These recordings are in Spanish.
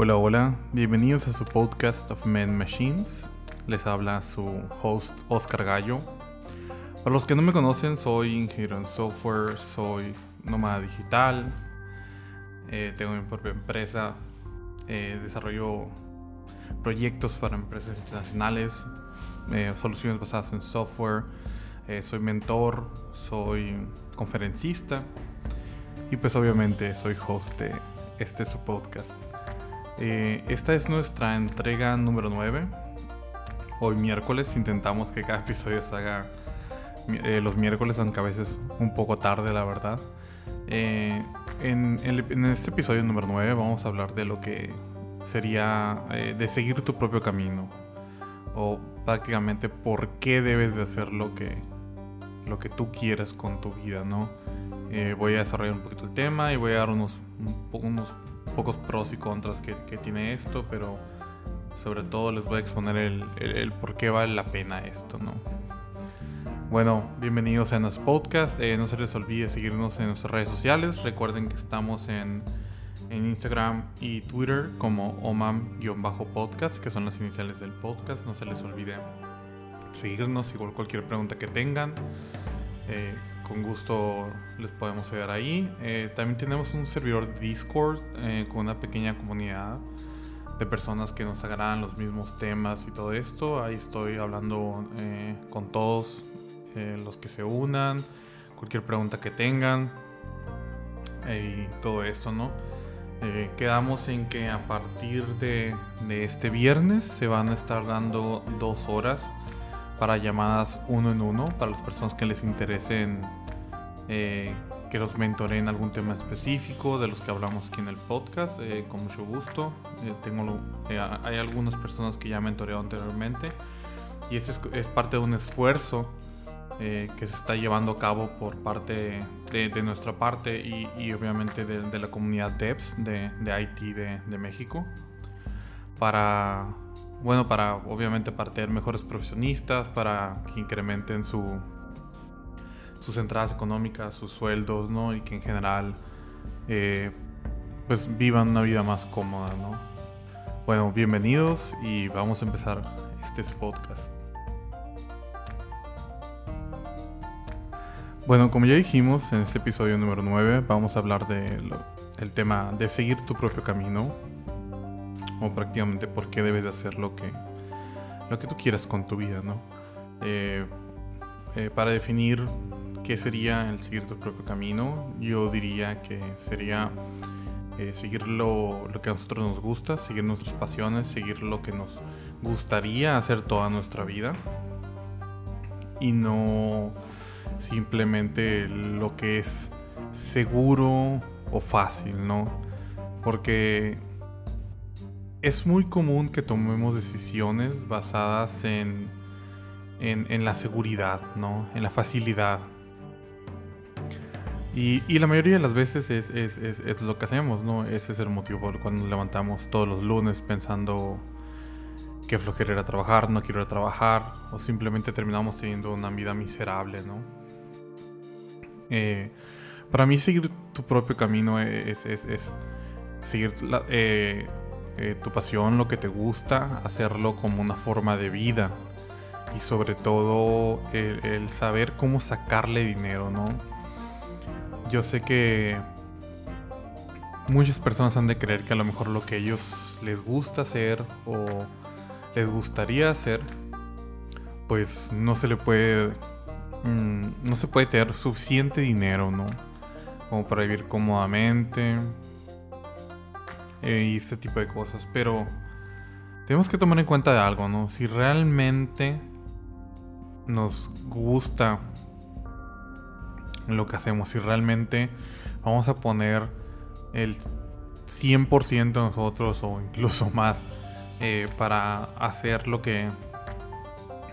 Hola, hola, bienvenidos a su podcast of Men Machines. Les habla su host Oscar Gallo. Para los que no me conocen, soy ingeniero en software, soy nómada digital, eh, tengo mi propia empresa, eh, desarrollo proyectos para empresas internacionales, eh, soluciones basadas en software, soy mentor, soy conferencista y pues obviamente soy host de este su podcast. Eh, esta es nuestra entrega número 9. Hoy miércoles intentamos que cada episodio se haga eh, los miércoles, aunque a veces un poco tarde, la verdad. Eh, en, en, este episodio número 9 vamos a hablar de lo que sería de seguir tu propio camino. O prácticamente por qué debes de hacer lo que, lo que tú quieres con tu vida, ¿no? voy a desarrollar un poquito el tema y voy a dar unos, unos pocos pros y contras que, tiene esto, pero sobre todo les voy a exponer el, por qué vale la pena esto, ¿no? Bueno, bienvenidos a nuestro podcast. Eh, no se les olvide seguirnos en nuestras redes sociales. Recuerden que estamos en, en Instagram y Twitter como omam-podcast, que son las iniciales del podcast. No se les olvide seguirnos, igual cualquier pregunta que tengan. Eh, con gusto les podemos ayudar ahí. Eh, también tenemos un servidor Discord eh, con una pequeña comunidad de personas que nos agradan los mismos temas y todo esto. Ahí estoy hablando eh, con todos los que se unan, cualquier pregunta que tengan y todo esto, ¿no? quedamos en que a partir de, de este viernes se van a estar dando dos horas para llamadas uno en uno para las personas que les interesen eh, que los mentoreen algún tema específico de los que hablamos aquí en el podcast eh, con mucho gusto. Eh, tengo hay algunas personas que ya mentoreado anteriormente y este es, parte de un esfuerzo que se está llevando a cabo por parte de, nuestra parte y, obviamente de, la comunidad DEPS de, de IT de, México para bueno, para obviamente para tener mejores profesionistas, para que incrementen su, sus entradas económicas, sus sueldos, ¿no? Y que en general, eh, pues vivan una vida más cómoda, ¿no? Bueno, bienvenidos y vamos a empezar este podcast. Bueno, como ya dijimos en este episodio número 9, vamos a hablar del el tema de seguir tu propio camino, o prácticamente por qué debes de hacer lo que, lo que tú quieras con tu vida, ¿no? Eh, eh, para definir qué sería el seguir tu propio camino, yo diría que sería eh, seguir lo, que a nosotros nos gusta, seguir nuestras pasiones, seguir lo que nos gustaría hacer toda nuestra vida y no simplemente lo que es seguro o fácil, ¿no? Porque es muy común que tomemos decisiones basadas en, en, la seguridad, ¿no? En la facilidad. Y, la mayoría de las veces es, es, es, es, lo que hacemos, ¿no? Ese es el motivo por el cual nos levantamos todos los lunes pensando que flojera ir trabajar, no quiero ir a trabajar, o simplemente terminamos teniendo una vida miserable, ¿no? Eh, para mí seguir tu propio camino es, seguir la, eh, eh, tu pasión, lo que te gusta, hacerlo como una forma de vida y sobre todo el, saber cómo sacarle dinero, ¿no? Yo sé que muchas personas han de creer que a lo mejor lo que ellos les gusta hacer o les gustaría hacer, pues no se le puede, mm, no se puede tener suficiente dinero, ¿no? Como para vivir cómodamente, eh, y este tipo de cosas. Pero tenemos que tomar en cuenta de algo, ¿no? Si realmente nos gusta lo que hacemos, si realmente vamos a poner el 100% de nosotros o incluso más eh, para hacer lo que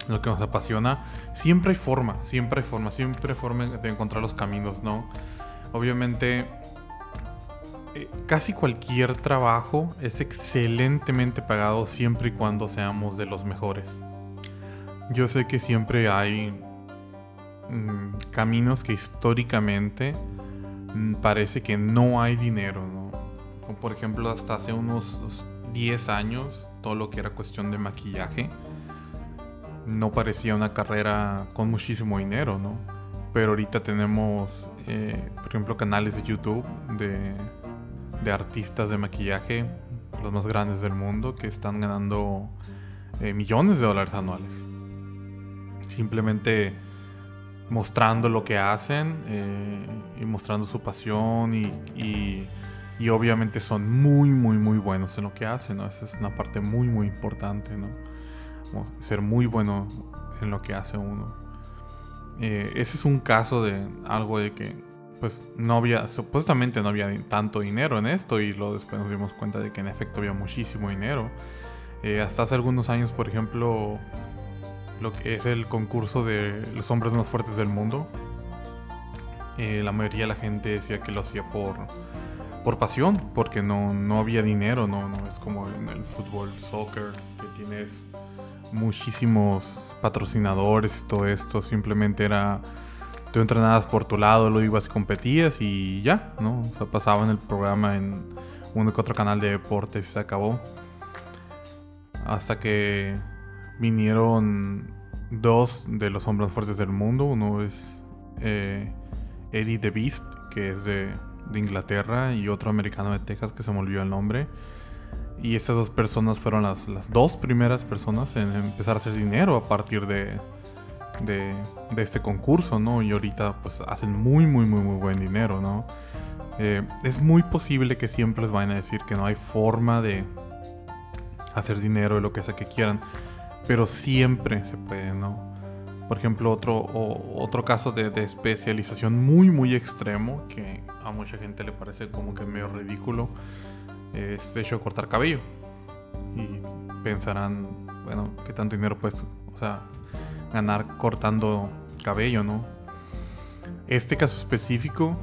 lo que nos apasiona, siempre hay forma, siempre hay forma, siempre hay forma de encontrar los caminos, ¿no? Obviamente eh, casi cualquier trabajo es excelentemente pagado siempre y cuando seamos de los mejores. Yo sé que siempre hay mm, caminos que históricamente mm, parece que no hay dinero, ¿no? por ejemplo, hasta hace unos 10 años, todo lo que era cuestión de maquillaje, no parecía una carrera con muchísimo dinero, ¿no? Pero ahorita tenemos, eh, por ejemplo, canales de YouTube de, artistas de maquillaje, los más grandes del mundo, que están ganando eh, millones de dólares anuales. Simplemente mostrando lo que hacen eh, y mostrando su pasión y, y, obviamente son muy, muy, muy buenos en lo que hacen, ¿no? Esa es una parte muy, muy importante, ¿no? Ser muy bueno en lo que hace uno. Eh, ese es un caso de algo de que pues no había, supuestamente no había tanto dinero en esto y luego después nos dimos cuenta de que en efecto había muchísimo dinero. Eh, hasta hace algunos años, por ejemplo, lo que es el concurso de los hombres más fuertes del mundo. Eh, la mayoría de la gente decía que lo hacía por, por pasión, porque no, no había dinero, no, no es como en el fútbol, soccer, que tienes muchísimos patrocinadores y todo esto, simplemente era tú entrenabas por tu lado, lo ibas y competías y ya, ¿no? O sea, pasaba en el programa en uno que otro canal de deportes y se acabó. Hasta que vinieron dos de los hombres fuertes del mundo. Uno es eh, Eddie the Beast, que es de, Inglaterra, y otro americano de Texas que se me olvidó el nombre. Y estas dos personas fueron las, las dos primeras personas en empezar a hacer dinero a partir de, de, de, este concurso, ¿no? Y ahorita pues hacen muy, muy, muy, muy buen dinero, ¿no? Eh, es muy posible que siempre les vayan a decir que no hay forma de hacer dinero de lo que sea que quieran pero siempre se puede, ¿no? Por ejemplo, otro, otro caso de, especialización muy, muy extremo, que a mucha gente le parece como que medio ridículo, es de hecho cortar cabello. Y pensarán, bueno, ¿qué tanto dinero puedes, o sea, ganar cortando cabello, no? Este caso específico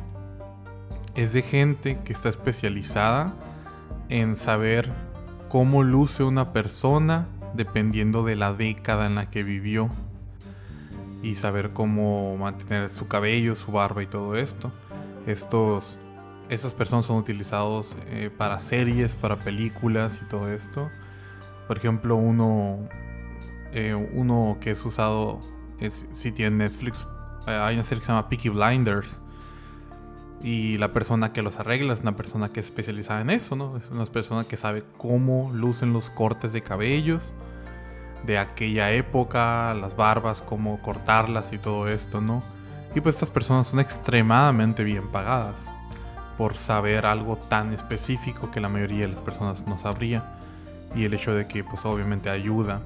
es de gente que está especializada en saber cómo luce una persona dependiendo de la década en la que vivió y saber cómo mantener su cabello, su barba y todo esto. Estos, estas personas son utilizados eh, para series, para películas y todo esto. Por ejemplo, uno, eh, uno que es usado, es, si tiene Netflix, eh, hay una serie que se llama Peaky Blinders. Y la persona que los arregla es una persona que es especializada en eso, ¿no? Es una persona que sabe cómo lucen los cortes de cabellos de aquella época, las barbas, cómo cortarlas y todo esto, ¿no? Y pues estas personas son extremadamente bien pagadas por saber algo tan específico que la mayoría de las personas no sabría. Y el hecho de que pues obviamente ayuda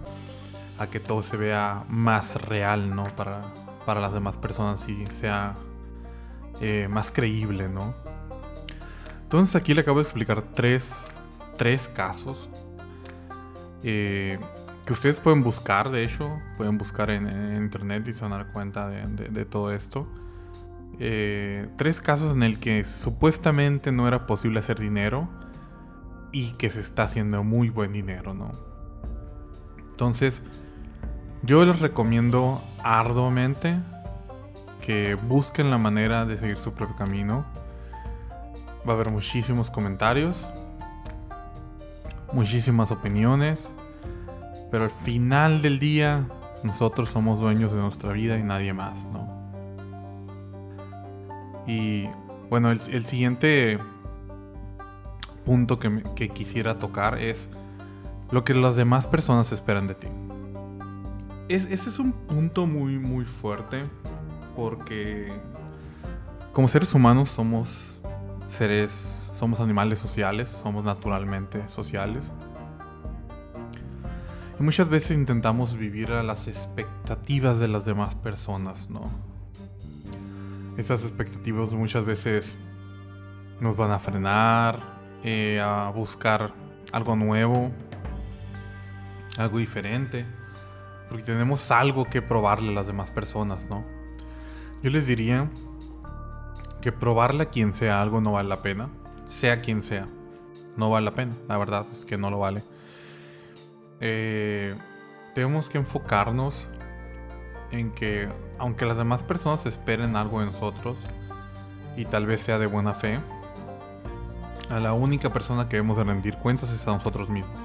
a que todo se vea más real, ¿no? Para, para las demás personas y sea eh, más creíble, ¿no? Entonces aquí le acabo de explicar tres, tres casos. Eh, que ustedes pueden buscar, de hecho, pueden buscar en, internet y se van a dar cuenta de, todo esto. Eh, tres casos en el que supuestamente no era posible hacer dinero y que se está haciendo muy buen dinero, ¿no? Entonces, yo les recomiendo arduamente que busquen la manera de seguir su propio camino. Va a haber muchísimos comentarios, muchísimas opiniones pero al final del día, nosotros somos dueños de nuestra vida y nadie más, ¿no? Y bueno, el, siguiente punto que, quisiera tocar es lo que las demás personas esperan de ti. ese es un punto muy, muy fuerte porque como seres humanos somos seres, somos animales sociales, somos naturalmente sociales. Y muchas veces intentamos vivir a las expectativas de las demás personas, ¿no? Esas expectativas muchas veces nos van a frenar, eh, a buscar algo nuevo, algo diferente, porque tenemos algo que probarle a las demás personas, ¿no? Yo les diría que probarle a quien sea algo no vale la pena, sea quien sea, no vale la pena, la verdad es que no lo vale eh, tenemos que enfocarnos en que aunque las demás personas esperen algo de nosotros y tal vez sea de buena fe, A la única persona que debemos de rendir cuentas es a nosotros mismos.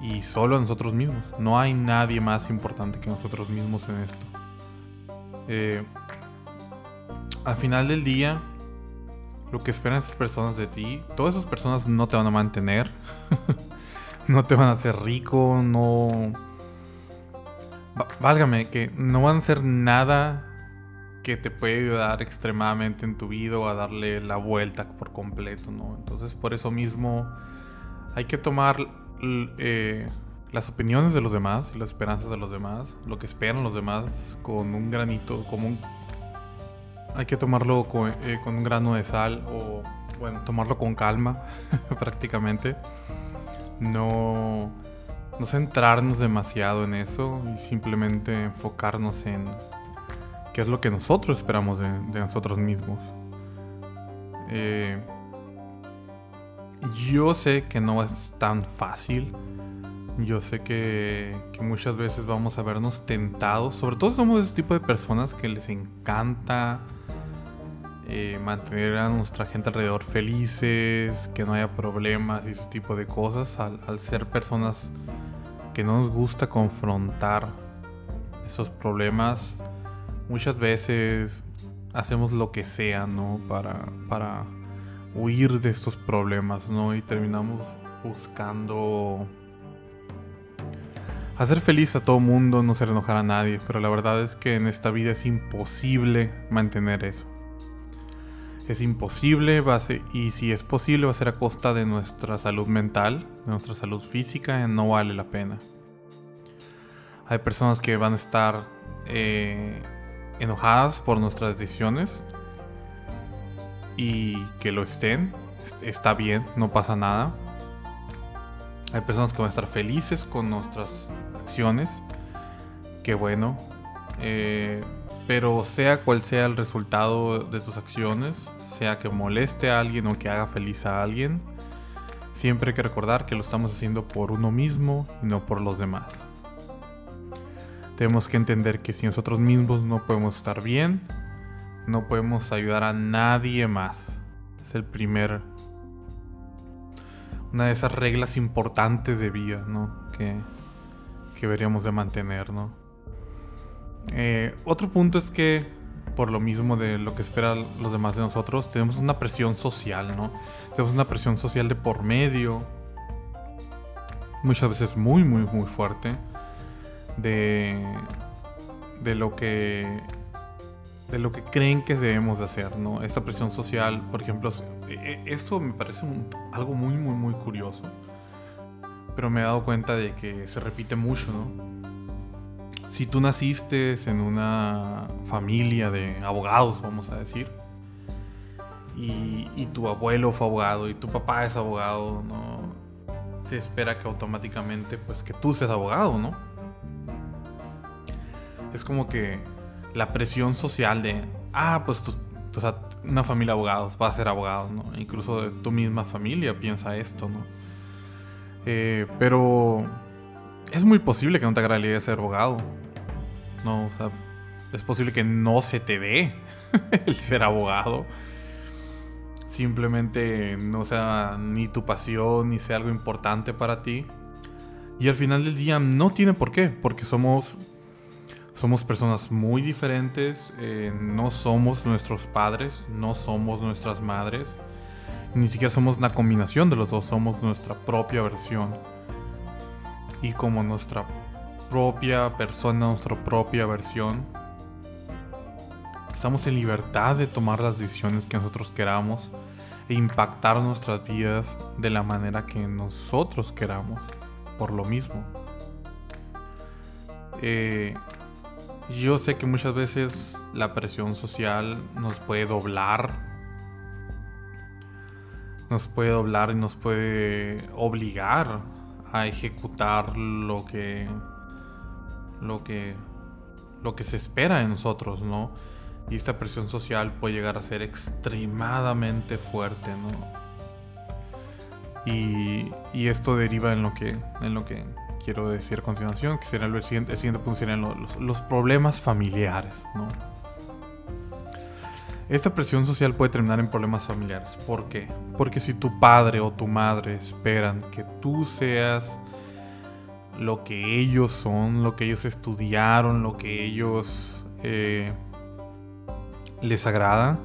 Y solo a nosotros mismos. No hay nadie más importante que nosotros mismos en esto. Eh, al final del día, lo que esperan esas personas de ti, todas esas personas no te van a mantener. no te van a hacer rico, no... Válgame, que no van a hacer nada que te puede ayudar extremadamente en tu vida o a darle la vuelta por completo, ¿no? Entonces por eso mismo hay que tomar eh, las opiniones de los demás y las esperanzas de los demás, lo que esperan los demás con un granito, como un... Hay que tomarlo con, eh, con un grano de sal o, bueno, tomarlo con calma prácticamente. No, no centrarnos demasiado en eso y simplemente enfocarnos en qué es lo que nosotros esperamos de, nosotros mismos. Eh, yo sé que no es tan fácil. Yo sé que, muchas veces vamos a vernos tentados. Sobre todo somos ese tipo de personas que les encanta eh, mantener a nuestra gente alrededor felices, que no haya problemas y ese tipo de cosas. Al, ser personas que no nos gusta confrontar esos problemas, muchas veces hacemos lo que sea, ¿no? Para, para huir de estos problemas, ¿no? Y terminamos buscando hacer feliz a todo mundo, no hacer enojar a nadie, pero la verdad es que en esta vida es imposible mantener eso. Es imposible, va y si es posible va a ser a costa de nuestra salud mental, de nuestra salud física, no vale la pena. Hay personas que van a estar eh, enojadas por nuestras decisiones y que lo estén, está bien, no pasa nada. Hay personas que van a estar felices con nuestras acciones, que bueno, eh, pero sea cual sea el resultado de tus acciones, sea que moleste a alguien o que haga feliz a alguien, siempre hay que recordar que lo estamos haciendo por uno mismo y no por los demás. Tenemos que entender que si nosotros mismos no podemos estar bien, no podemos ayudar a nadie más. Es el primer... Una de esas reglas importantes de vida, ¿no? Que, que deberíamos de mantener, ¿no? Eh, otro punto es que, por lo mismo de lo que esperan los demás de nosotros, tenemos una presión social, ¿no? Tenemos una presión social de por medio. Muchas veces muy, muy, muy fuerte de, de lo que de lo que creen que debemos de hacer, ¿no? Esta presión social, por ejemplo, e, e, esto me parece algo muy, muy, muy curioso, pero me he dado cuenta de que se repite mucho, ¿no? Si tú naciste en una familia de abogados, vamos a decir, y, tu abuelo fue abogado y tu papá es abogado, ¿no? Se espera que automáticamente, pues, que tú seas abogado, ¿no? es como que la presión social de, ah, pues una familia de abogados va a ser abogado, ¿no? Incluso tu misma familia piensa esto, ¿no? Eh, pero es muy posible que no te haga la idea de ser abogado, ¿no? O sea, es posible que no se te dé el ser abogado. Simplemente no sea ni tu pasión, ni sea algo importante para ti. Y al final del día no tiene por qué, porque somos somos personas muy diferentes, eh, no somos nuestros padres, no somos nuestras madres, ni siquiera somos una combinación de los dos, somos nuestra propia versión. Y como nuestra propia persona, nuestra propia versión, estamos en libertad de tomar las decisiones que nosotros queramos e impactar nuestras vidas de la manera que nosotros queramos, por lo mismo. Eh, yo sé que muchas veces la presión social nos puede doblar. Nos puede doblar y nos puede obligar a ejecutar lo que lo que lo que se espera de nosotros, ¿no? Y esta presión social puede llegar a ser extremadamente fuerte, ¿no? Y, y esto deriva en lo que en lo que quiero decir a continuación, que será el siguiente, el siguiente punto serían los, los, problemas familiares, ¿no? Esta presión social puede terminar en problemas familiares. ¿Por qué? Porque si tu padre o tu madre esperan que tú seas lo que ellos son, lo que ellos estudiaron, lo que ellos eh, les agrada,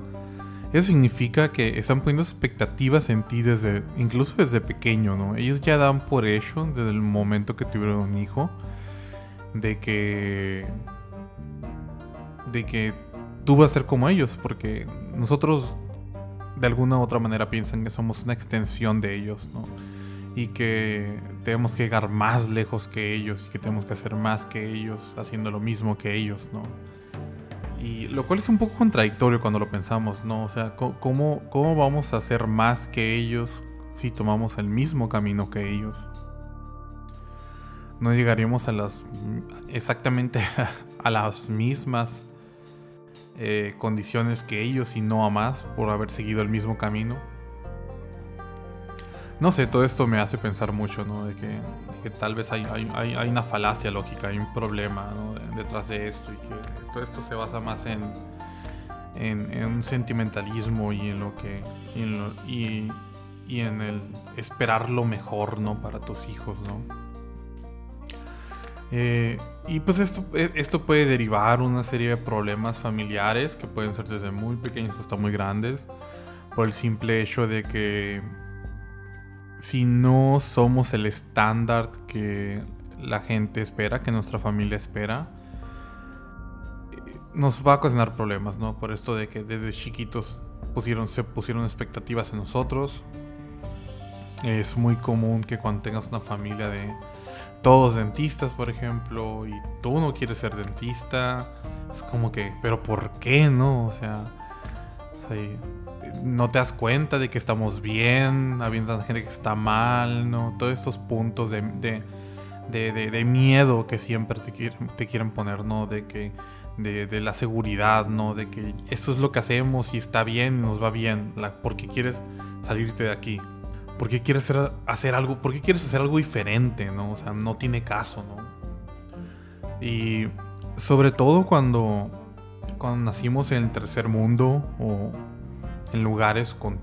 eso significa que están poniendo expectativas en ti desde, incluso desde pequeño, ¿no? Ellos ya dan por hecho desde el momento que tuvieron un hijo, de que, de que tú vas a ser como ellos, porque nosotros de alguna u otra manera piensan que somos una extensión de ellos, ¿no? Y que tenemos que llegar más lejos que ellos y que tenemos que hacer más que ellos, haciendo lo mismo que ellos, ¿no? Y lo cual es un poco contradictorio cuando lo pensamos, ¿no? O sea, ¿cómo, cómo vamos a hacer más que ellos si tomamos el mismo camino que ellos? No llegaríamos a las exactamente a las mismas eh, condiciones que ellos y no a más por haber seguido el mismo camino. No sé, todo esto me hace pensar mucho, ¿no? De que, tal vez hay, hay, una falacia lógica, hay un problema detrás de esto y que todo esto se basa más en, en, un sentimentalismo y en lo que... Y y en el esperar lo mejor, ¿no? Para tus hijos, ¿no? Eh, y pues esto, e, esto puede derivar una serie de problemas familiares que pueden ser desde muy pequeños hasta muy grandes. Por el simple hecho de que si no somos el estándar que la gente espera, que nuestra familia espera, eh, nos va a ocasionar problemas, ¿no? Por esto de que desde chiquitos pusieron, se pusieron expectativas en nosotros. Es muy común que cuando tengas una familia de todos dentistas, por ejemplo, y tú no quieres ser dentista, es como que, pero ¿por qué no? O sea, no te das cuenta de que estamos bien, habiendo gente que está mal, ¿no? Todos estos puntos de, de, miedo que siempre te quieren, te quieren poner, ¿no? De que de, la seguridad, ¿no? De que eso es lo que hacemos y está bien, nos va bien, la, porque quieres salirte de aquí. ¿Por qué quieres hacer, algo? ¿Por qué quieres hacer algo diferente? ¿no? O sea, no tiene caso, ¿no? Y sobre todo cuando, cuando nacimos en el tercer mundo o en lugares con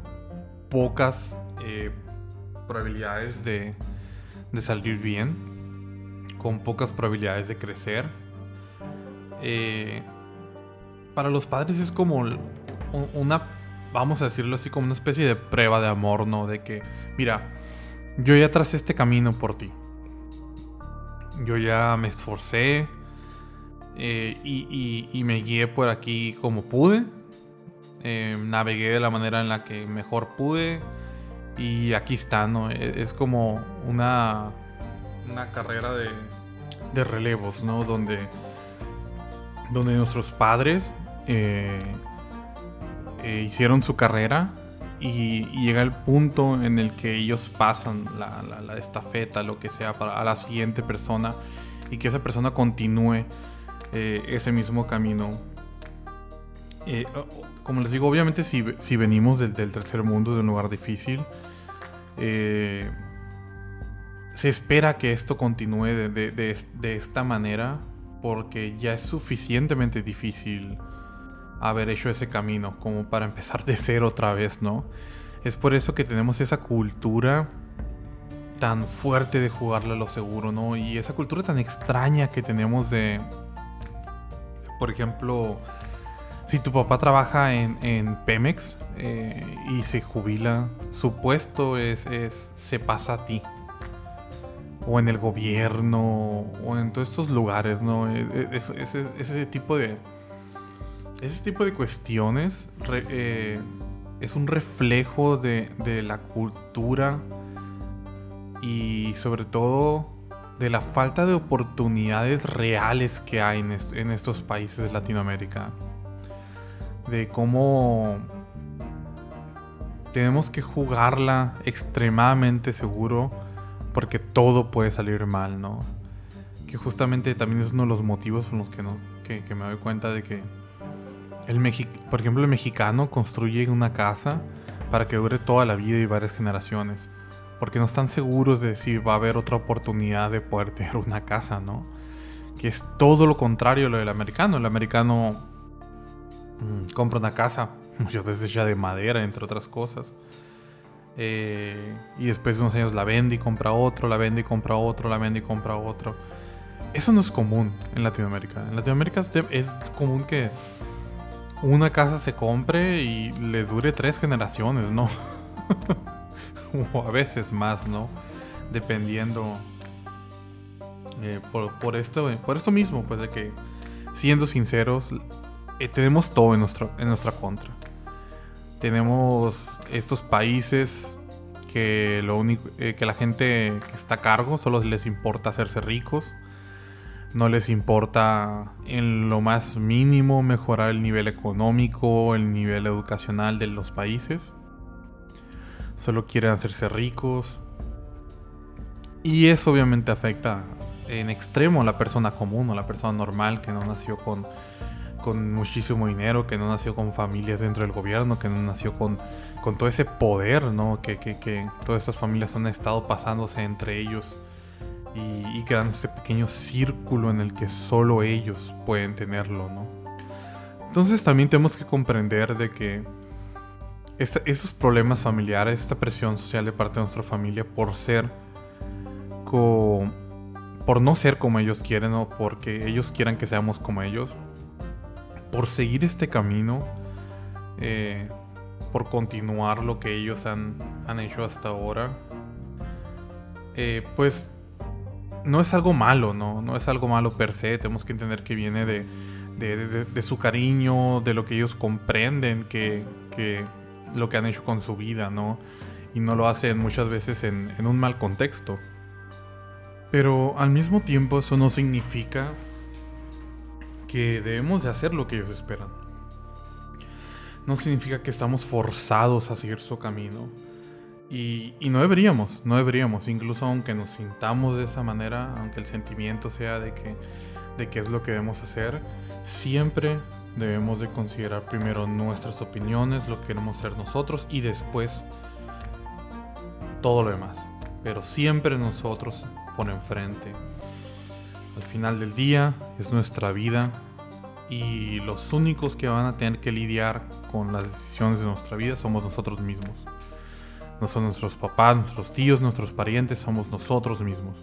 pocas eh, probabilidades de, de, salir bien, con pocas probabilidades de crecer. Eh, para los padres es como una vamos a decirlo así, como una especie de prueba de amor, ¿no? De que, mira, yo ya tracé este camino por ti. Yo ya me esforcé eh, y, me guié por aquí como pude. Eh, navegué de la manera en la que mejor pude. Y aquí está, ¿no? E, es, como una, una carrera de, de relevos, ¿no? Donde, donde nuestros padres eh, eh, hicieron su carrera y, llega el punto en el que ellos pasan la, estafeta, lo que sea, a la siguiente persona y que esa persona continúe eh, ese mismo camino. Eh, como les digo, obviamente si, si venimos del, tercer mundo, de un lugar difícil, se espera que esto continúe de, de esta manera porque ya es suficientemente difícil haber hecho ese camino, como para empezar de cero otra vez, ¿no? Es por eso que tenemos esa cultura tan fuerte de jugarle a lo seguro, ¿no? Y esa cultura tan extraña que tenemos de, por ejemplo, si tu papá trabaja en, Pemex eh, y se jubila, su puesto es, se pasa a ti. O en el gobierno, o en todos estos lugares, ¿no? E, e, es ese tipo de, ese tipo de cuestiones eh, es un reflejo de, la cultura y sobre todo de la falta de oportunidades reales que hay en, estos países de Latinoamérica. De cómo tenemos que jugarla extremadamente seguro porque todo puede salir mal, ¿no? Que justamente también es uno de los motivos por los que, me doy cuenta de que el por ejemplo, el mexicano construye una casa para que dure toda la vida y varias generaciones. Porque no están seguros de si va a haber otra oportunidad de poder tener una casa, ¿no? Que es todo lo contrario a lo del americano. El americano mm, compra una casa muchas veces hecha de madera, entre otras cosas. Eh, y después de unos años la vende y compra otro, la vende y compra otro, la vende y compra otro. Eso no es común en Latinoamérica. En Latinoamérica es común que una casa se compre y les dure tres generaciones, ¿no? o a veces más, ¿no? Dependiendo. Eh, por, esto, por esto mismo, pues de que, siendo sinceros, eh, tenemos todo en, nuestro, en nuestra contra. Tenemos estos países que lo único eh, que la gente que está a cargo solo les importa hacerse ricos. No les importa en lo más mínimo mejorar el nivel económico, el nivel educacional de los países. Solo quieren hacerse ricos. Y eso obviamente afecta en extremo a la persona común o la persona normal que no nació con con muchísimo dinero, que no nació con familias dentro del gobierno, que no nació con, con todo ese poder, ¿no? Que, que, todas estas familias han estado pasándose entre ellos y, y, creando ese pequeño círculo en el que solo ellos pueden tenerlo, ¿no? Entonces también tenemos que comprender de que esos problemas familiares, esta presión social de parte de nuestra familia por ser por no ser como ellos quieren o porque ellos quieran que seamos como ellos, por seguir este camino, eh, por continuar lo que ellos han, hecho hasta ahora, eh, pues no es algo malo, ¿no? No es algo malo per se, tenemos que entender que viene de, su cariño, de lo que ellos comprenden, que, lo que han hecho con su vida, ¿no? Y no lo hacen muchas veces en, en un mal contexto. Pero al mismo tiempo eso no significa que debemos de hacer lo que ellos esperan. No significa que estamos forzados a seguir su camino. Y, no deberíamos, no deberíamos, incluso aunque nos sintamos de esa manera, aunque el sentimiento sea de que, de qué es lo que debemos hacer, siempre debemos de considerar primero nuestras opiniones, lo que queremos ser nosotros y después todo lo demás. Pero siempre nosotros por enfrente. Al final del día es nuestra vida y los únicos que van a tener que lidiar con las decisiones de nuestra vida somos nosotros mismos. No son nuestros papás, nuestros tíos, nuestros parientes, somos nosotros mismos.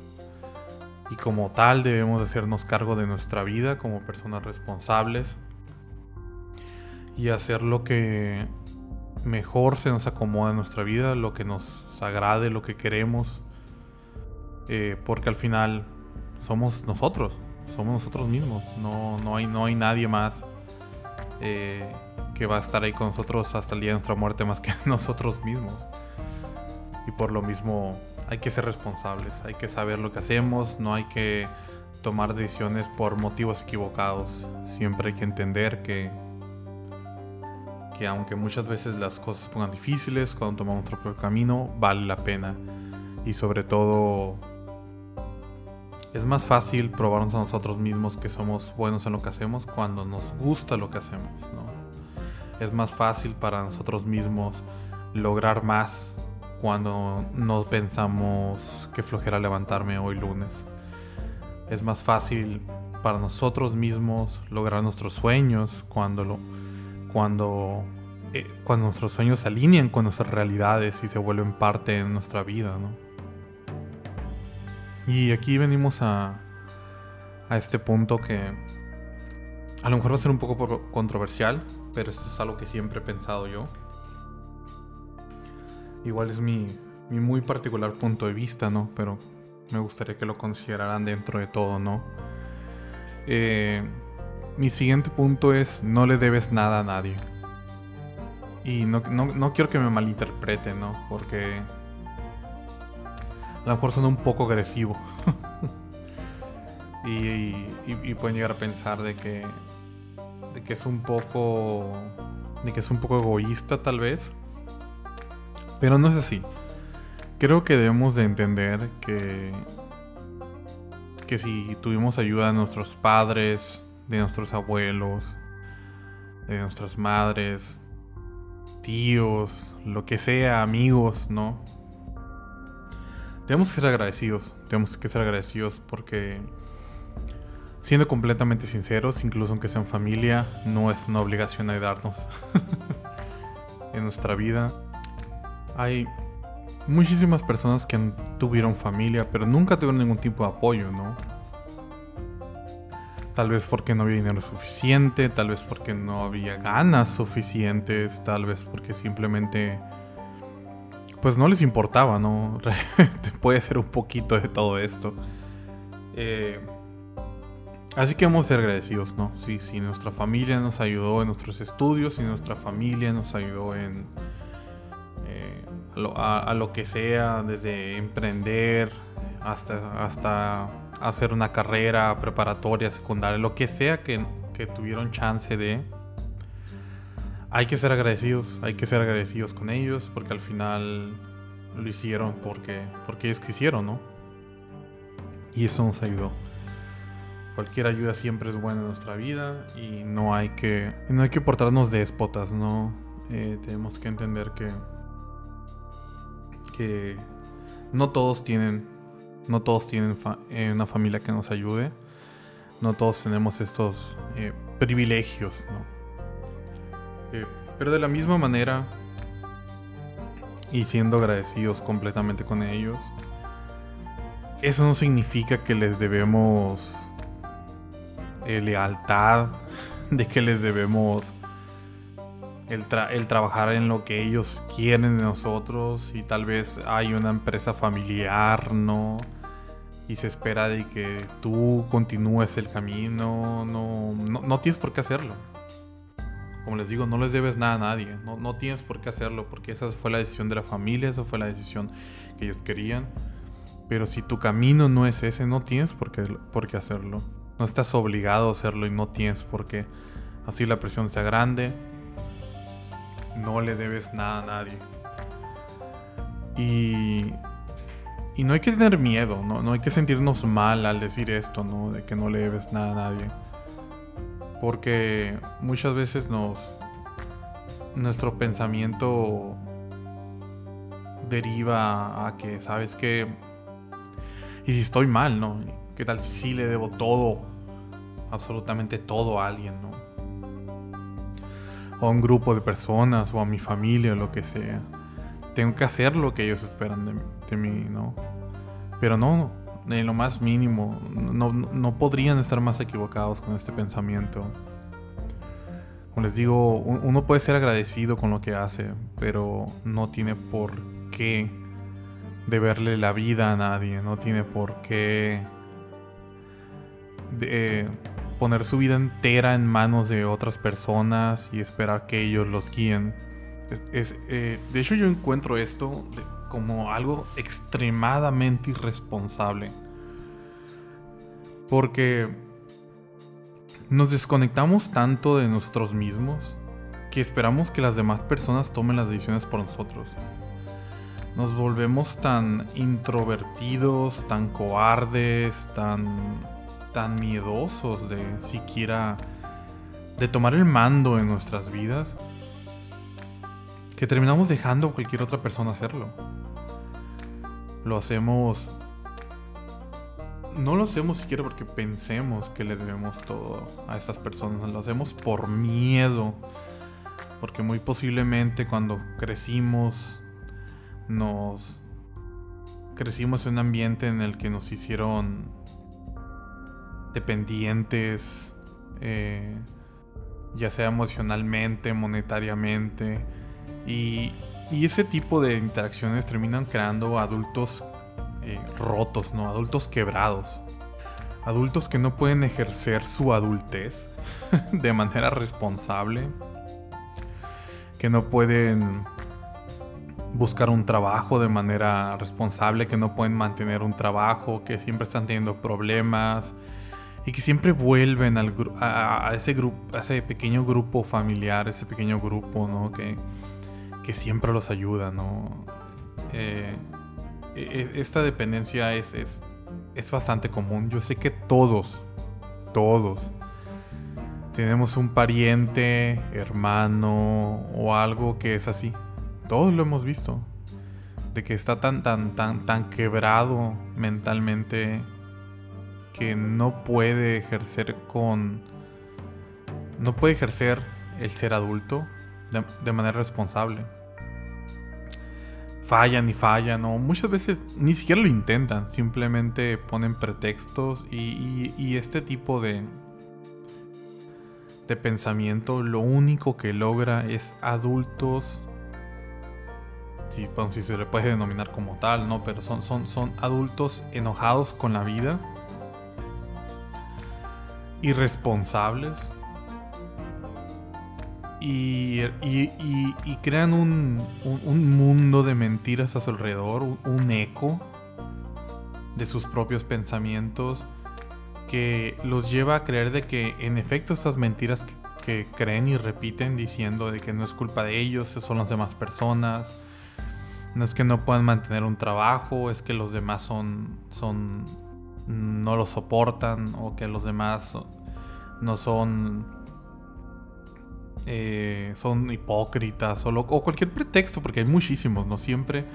Y como tal debemos hacernos cargo de nuestra vida como personas responsables y hacer lo que mejor se nos acomoda en nuestra vida, lo que nos agrade, lo que queremos, eh, porque al final somos nosotros, somos nosotros mismos, no, no, hay, no hay nadie más eh, que va a estar ahí con nosotros hasta el día de nuestra muerte más que nosotros mismos. Y por lo mismo hay que ser responsables, hay que saber lo que hacemos, no hay que tomar decisiones por motivos equivocados. Siempre hay que entender que, que aunque muchas veces las cosas se pongan difíciles, cuando tomamos nuestro propio camino, vale la pena. Y sobre todo es más fácil probarnos a nosotros mismos que somos buenos en lo que hacemos cuando nos gusta lo que hacemos, ¿no? Es más fácil para nosotros mismos lograr más cuando no pensamos que flojera levantarme hoy lunes. Es más fácil para nosotros mismos lograr nuestros sueños cuando cuando eh, cuando nuestros sueños se alinean con nuestras realidades y se vuelven parte de nuestra vida, ¿no? Y aquí venimos a, a este punto que a lo mejor va a ser un poco controversial, pero eso es algo que siempre he pensado yo. Igual es mi, mi muy particular punto de vista, ¿no? Pero me gustaría que lo consideraran dentro de todo, ¿no? Eh, mi siguiente punto es no le debes nada a nadie. Y no, no, no quiero que me malinterpreten, ¿no? Porque a lo mejor suena un poco agresivo. y, pueden llegar a pensar de que, de que es un poco, de que es un poco egoísta tal vez. Pero no es así. Creo que debemos de entender que, que si tuvimos ayuda de nuestros padres, de nuestros abuelos, de nuestras madres, tíos, lo que sea, amigos, ¿no? Tenemos que ser agradecidos, tenemos que ser agradecidos porque, siendo completamente sinceros, incluso aunque sean familia, no es una obligación ayudarnos. en nuestra vida. Hay muchísimas personas que tuvieron familia, pero nunca tuvieron ningún tipo de apoyo, ¿no? Tal vez porque no había dinero suficiente, tal vez porque no había ganas suficientes, tal vez porque simplemente pues no les importaba, ¿no? Puede ser un poquito de todo esto. Eh, así que vamos a ser agradecidos, ¿no? Sí, sí, nuestra familia nos ayudó en nuestros estudios y nuestra familia nos ayudó en a, lo, que sea, desde emprender hasta, hasta hacer una carrera preparatoria, secundaria, lo que sea que, que tuvieron chance de hay que ser agradecidos, hay que ser agradecidos con ellos porque al final lo hicieron porque, porque ellos quisieron, ¿no? Y eso nos ayudó. Cualquier ayuda siempre es buena en nuestra vida y no hay que, no hay que portarnos déspotas, ¿no? Eh, tenemos que entender que, no todos tienen, no todos tienen eh, una familia que nos ayude, no todos tenemos estos eh, privilegios. Eh, pero de la misma manera, y siendo agradecidos completamente con ellos, eso no significa que les debemos lealtad, de que les debemos el, el, trabajar en lo que ellos quieren de nosotros y tal vez hay una empresa familiar, ¿no? Y se espera de que tú continúes el camino, no, no, no tienes por qué hacerlo como les digo, no les debes nada a nadie. No, tienes por qué hacerlo porque esa fue la decisión de la familia, esa fue la decisión que ellos querían. Pero si tu camino no es ese, no tienes por qué, por qué hacerlo. No estás obligado a hacerlo y no tienes por qué. Así la presión sea grande. No le debes nada a nadie. Y, y no hay que tener miedo, ¿no? no hay que sentirnos mal al decir esto, ¿no? De que no le debes nada a nadie porque muchas veces nos nuestro pensamiento deriva a que sabes que y si estoy mal, ¿no? ¿Qué tal si le debo todo, absolutamente todo a alguien, ¿no? O a un grupo de personas o a mi familia o lo que sea. Tengo que hacer lo que ellos esperan de, mí, ¿no? Pero no, en lo más mínimo. No, podrían estar más equivocados con este pensamiento. Como les digo, uno puede ser agradecido con lo que hace, pero no tiene por qué deberle la vida a nadie, no tiene por qué poner su vida entera en manos de otras personas y esperar que ellos los guíen. Es, eh, de hecho, yo encuentro esto como algo extremadamente irresponsable. Porque nos desconectamos tanto de nosotros mismos que esperamos que las demás personas tomen las decisiones por nosotros. Nos volvemos tan introvertidos, tan cobardes, tan, tan miedosos de siquiera de tomar el mando en nuestras vidas que terminamos dejando a cualquier otra persona hacerlo lo hacemos... No lo hacemos siquiera porque pensemos que le debemos todo a estas personas, lo hacemos por miedo. Porque muy posiblemente cuando crecimos, nos... Crecimos en un ambiente en el que nos hicieron dependientes, eh, ya sea emocionalmente, monetariamente, y ese tipo de interacciones terminan creando adultos eh, rotos, ¿no? Adultos quebrados. Adultos que no pueden ejercer su adultez de manera responsable. Que no pueden buscar un trabajo de manera responsable, que no pueden mantener un trabajo, que siempre están teniendo problemas y que siempre vuelven al, a, ese grupo, a ese pequeño grupo familiar, ese pequeño grupo, ¿no? Que, que siempre los ayuda, ¿no? Eh, e, e, esta dependencia es, es, es bastante común. Yo sé que todos, todos, tenemos un pariente, hermano o algo que es así. Todos lo hemos visto. De que está tan, tan, tan, tan quebrado mentalmente que no puede ejercer con. No puede ejercer el ser adulto de, manera responsable. Fallan y fallan, o muchas veces ni siquiera lo intentan, simplemente ponen pretextos y, este tipo de, de pensamiento lo único que logra es adultos si, si se le puede denominar como tal, ¿no? Pero son, son, son adultos enojados con la vida, irresponsables, y, crean un, mundo de mentiras a su alrededor, un, eco de sus propios pensamientos que los lleva a creer de que en efecto estas mentiras que, creen y repiten diciendo de que no es culpa de ellos, son las demás personas, no es que no puedan mantener un trabajo, es que los demás son no lo soportan o que los demás no son eh, son hipócritas o, cualquier pretexto, porque hay muchísimos, ¿no? Siempre,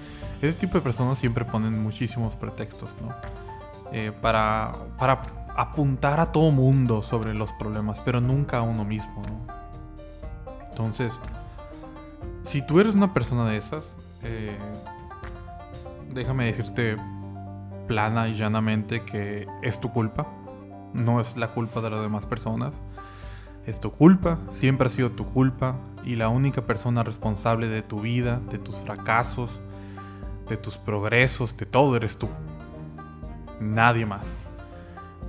ese tipo de personas siempre ponen muchísimos pretextos, ¿no? Eh, para, para apuntar a todo mundo sobre los problemas, pero nunca a uno mismo, ¿no? Entonces, si tú eres una persona de esas, eh, déjame decirte plana y llanamente que es tu culpa, no es la culpa de las demás personas es tu culpa, siempre ha sido tu culpa y la única persona responsable de tu vida, de tus fracasos, de tus progresos, de todo eres tú. Nadie más.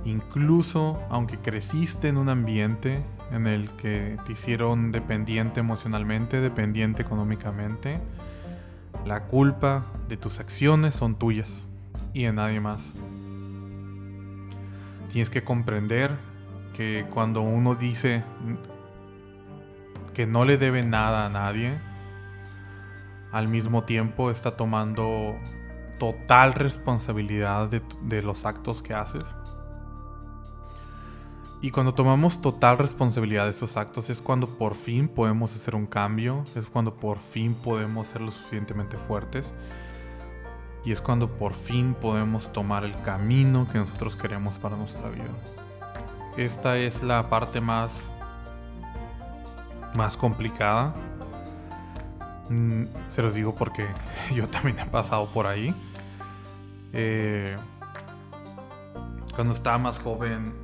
Incluso aunque creciste en un ambiente en el que te hicieron dependiente emocionalmente, dependiente económicamente, la culpa de tus acciones son tuyas y de nadie más. Tienes que comprender que cuando uno dice que no le debe nada a nadie, al mismo tiempo está tomando total responsabilidad de, los actos que haces. Y cuando tomamos total responsabilidad de esos actos es cuando por fin podemos hacer un cambio, es cuando por fin podemos ser lo suficientemente fuertes y es cuando por fin podemos tomar el camino que nosotros queremos para nuestra vida. Esta es la parte más, más complicada. Mm, se los digo porque yo también he pasado por ahí. Eh, cuando estaba más joven,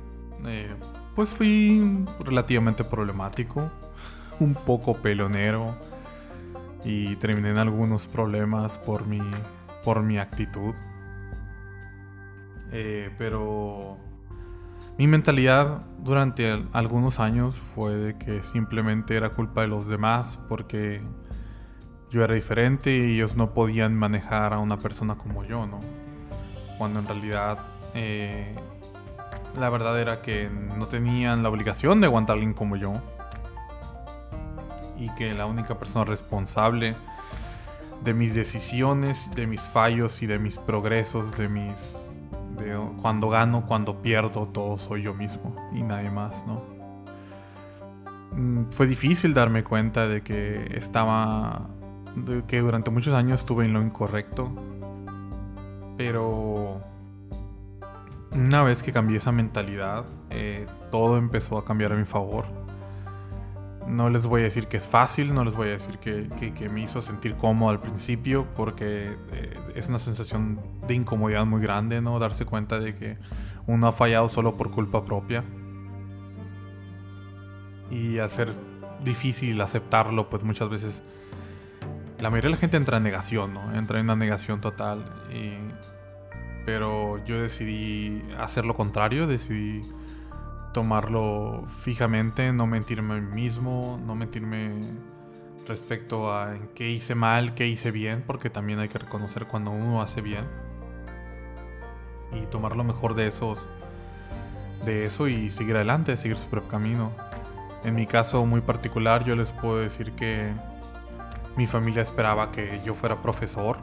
eh, pues fui relativamente problemático, un poco pelonero y terminé en algunos problemas por mi, por mi actitud. Eh, pero mi mentalidad durante algunos años fue de que simplemente era culpa de los demás porque yo era diferente y ellos no podían manejar a una persona como yo, ¿no? Cuando en realidad eh, la verdad era que no tenían la obligación de aguantar a alguien como yo y que la única persona responsable de mis decisiones, de mis fallos y de mis progresos, de mis cuando gano, cuando pierdo, todo soy yo mismo y nadie más, ¿no? Mm, fue difícil darme cuenta de que estaba, de que durante muchos años estuve en lo incorrecto, pero una vez que cambié esa mentalidad, eh, todo empezó a cambiar a mi favor no les voy a decir que es fácil, no les voy a decir que, me hizo sentir cómodo al principio, porque eh, es una sensación de incomodidad muy grande, ¿no? Darse cuenta de que uno ha fallado solo por culpa propia. Y hacer difícil aceptarlo, pues muchas veces la mayoría de la gente entra en negación, ¿no? Entra en una negación total. pero yo decidí hacer lo contrario, decidí tomarlo fijamente, no mentirme a mí mismo, no mentirme respecto a qué hice mal, qué hice bien, porque también hay que reconocer cuando uno hace bien y tomar lo mejor de esos de eso y seguir adelante, seguir su propio camino. En mi caso muy particular, yo les puedo decir que mi familia esperaba que yo fuera profesor,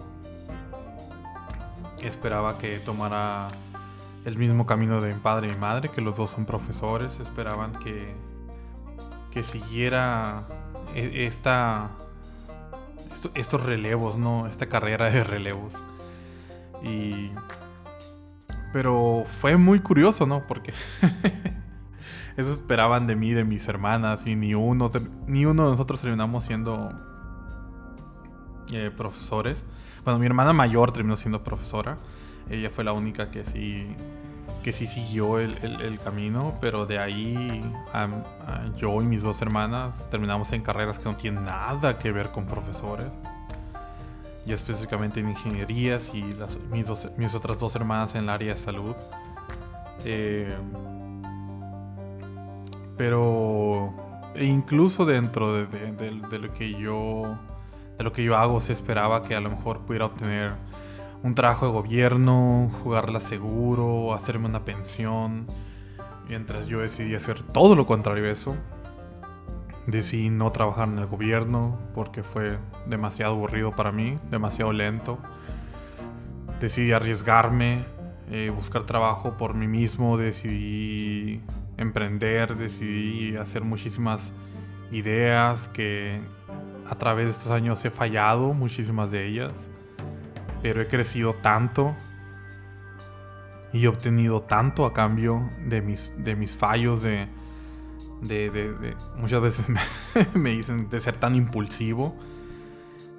esperaba que tomara el mismo camino de mi padre y mi madre, que los dos son profesores, esperaban que, que siguiera e, esta, estos relevos, ¿no? Esta carrera de relevos. Y... Pero fue muy curioso, ¿no? Porque eso esperaban de mí, de mis hermanas, y ni uno, ni uno de nosotros terminamos siendo eh, profesores. Bueno, mi hermana mayor terminó siendo profesora. Ella fue la única que sí, que sí siguió el, camino, pero de ahí yo y mis dos hermanas terminamos en carreras que no tienen nada que ver con profesores. Y específicamente en ingenierías y las, mis, mis otras dos hermanas en el área de salud. Eh, pero incluso dentro de, lo que yo de lo que yo hago se esperaba que a lo mejor pudiera obtener un trabajo de gobierno, jugarla seguro, hacerme una pensión. Mientras yo decidí hacer todo lo contrario a eso. Decidí no trabajar en el gobierno porque fue demasiado aburrido para mí, demasiado lento. Decidí arriesgarme, eh, buscar trabajo por mí mismo, decidí emprender, decidí hacer muchísimas ideas que a través de estos años he fallado, muchísimas de ellas, pero he crecido tanto y he obtenido tanto a cambio de mis, de mis fallos, de, de, muchas veces me, me, dicen de ser tan impulsivo,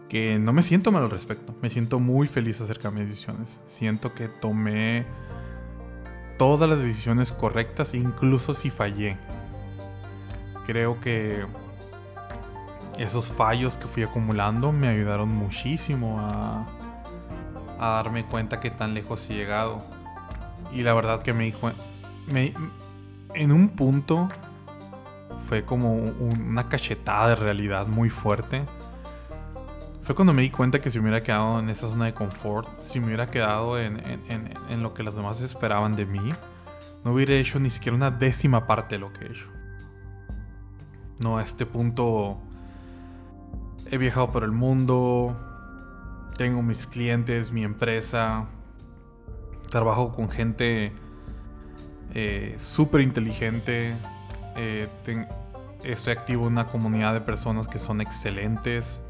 que no me siento mal al respecto, me siento muy feliz acerca de mis decisiones, siento que tomé todas las decisiones correctas, incluso si fallé. Creo que esos fallos que fui acumulando me ayudaron muchísimo a, darme cuenta que tan lejos he llegado. Y la verdad que me di cuenta... En un punto fue como una cachetada de realidad muy fuerte. Fue cuando me di cuenta que si me hubiera quedado en esa zona de confort, si me hubiera quedado en, en lo que los demás esperaban de mí, no hubiera hecho ni siquiera una décima parte de lo que he hecho. No, a este punto he viajado por el mundo, tengo mis clientes, mi empresa, trabajo con gente eh, súper inteligente, eh, estoy activo en una comunidad de personas que son excelentes,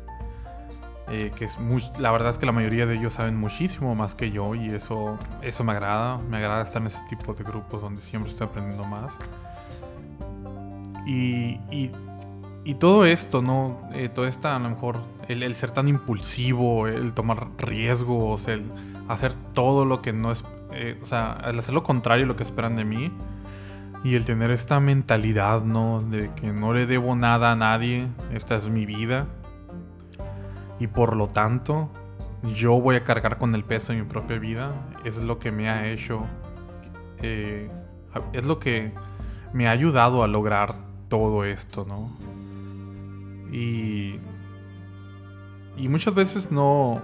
eh, que es la verdad es que la mayoría de ellos saben muchísimo más que yo y eso, eso me agrada, me agrada estar en ese tipo de grupos donde siempre estoy aprendiendo más. Y, y y todo esto, ¿no? Eh, todo esta, a lo mejor, el, ser tan impulsivo, el tomar riesgos, el hacer todo lo que no es. Eh, o sea, el hacer lo contrario a lo que esperan de mí. Y el tener esta mentalidad, ¿no? De que no le debo nada a nadie. Esta es mi vida. Y por lo tanto, yo voy a cargar con el peso de mi propia vida. Es lo que me ha hecho. Eh, es lo que me ha ayudado a lograr todo esto, ¿no? Y, y muchas veces no,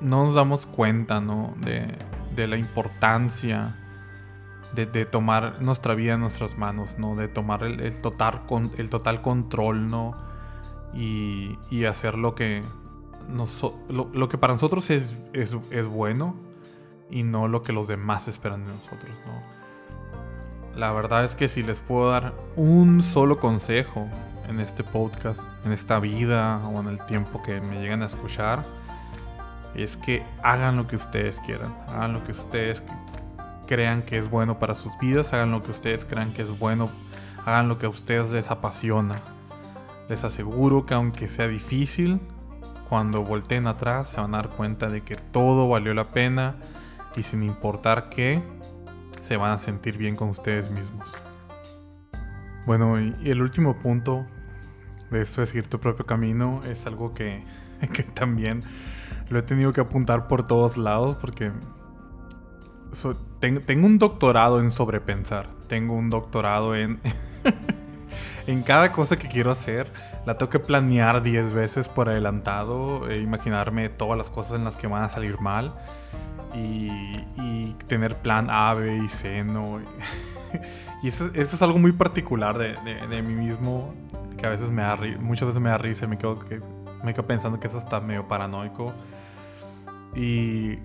no nos damos cuenta ¿no? de, de la importancia de, tomar nuestra vida en nuestras manos, ¿no? de tomar el, total, el total control ¿no? y, y hacer lo que, lo, lo, que para nosotros es, es, es, bueno y no lo que los demás esperan de nosotros. ¿no? La verdad es que si les puedo dar un solo consejo en este podcast, en esta vida o en el tiempo que me llegan a escuchar, es que hagan lo que ustedes quieran, hagan lo que ustedes crean que es bueno para sus vidas, hagan lo que ustedes crean que es bueno, hagan lo que a ustedes les apasiona. Les aseguro que aunque sea difícil, cuando volteen atrás se van a dar cuenta de que todo valió la pena y sin importar qué, se van a sentir bien con ustedes mismos. Bueno, y el último punto de esto de seguir tu propio camino es algo que, también lo he tenido que apuntar por todos lados porque tengo, un doctorado en sobrepensar, tengo un doctorado en, en cada cosa que quiero hacer. La tengo que planear 10 veces por adelantado, e imaginarme todas las cosas en las que van a salir mal y, tener plan A, B y C, ¿no? Y eso, es algo muy particular de, de, mí mismo, que a veces me da muchas veces me da risa y me quedo, que, me quedo pensando que eso está medio paranoico. Y,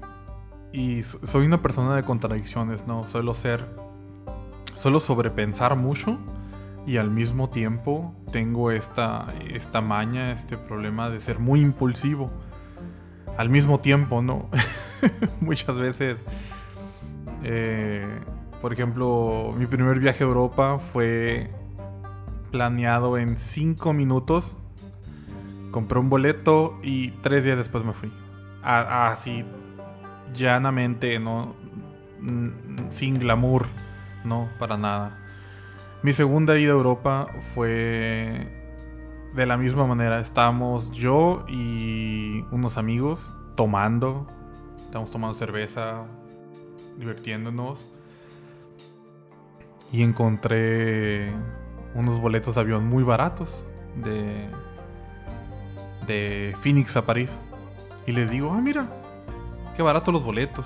y soy una persona de contradicciones, ¿no? Suelo ser, suelo sobrepensar mucho y al mismo tiempo tengo esta, esta maña, este problema de ser muy impulsivo. Al mismo tiempo, ¿no? Muchas veces... Eh, Por ejemplo, mi primer viaje a Europa fue planeado en 5 minutos. Compré un boleto y tres días después me fui. Así, llanamente, ¿no? Sin glamour, no, para nada. Mi segunda ida a Europa fue de la misma manera. Estábamos yo y unos amigos tomando. Estábamos tomando cerveza, divirtiéndonos. Y encontré unos boletos de avión muy baratos de, de Phoenix a París. Y les digo, ah, mira, qué baratos los boletos.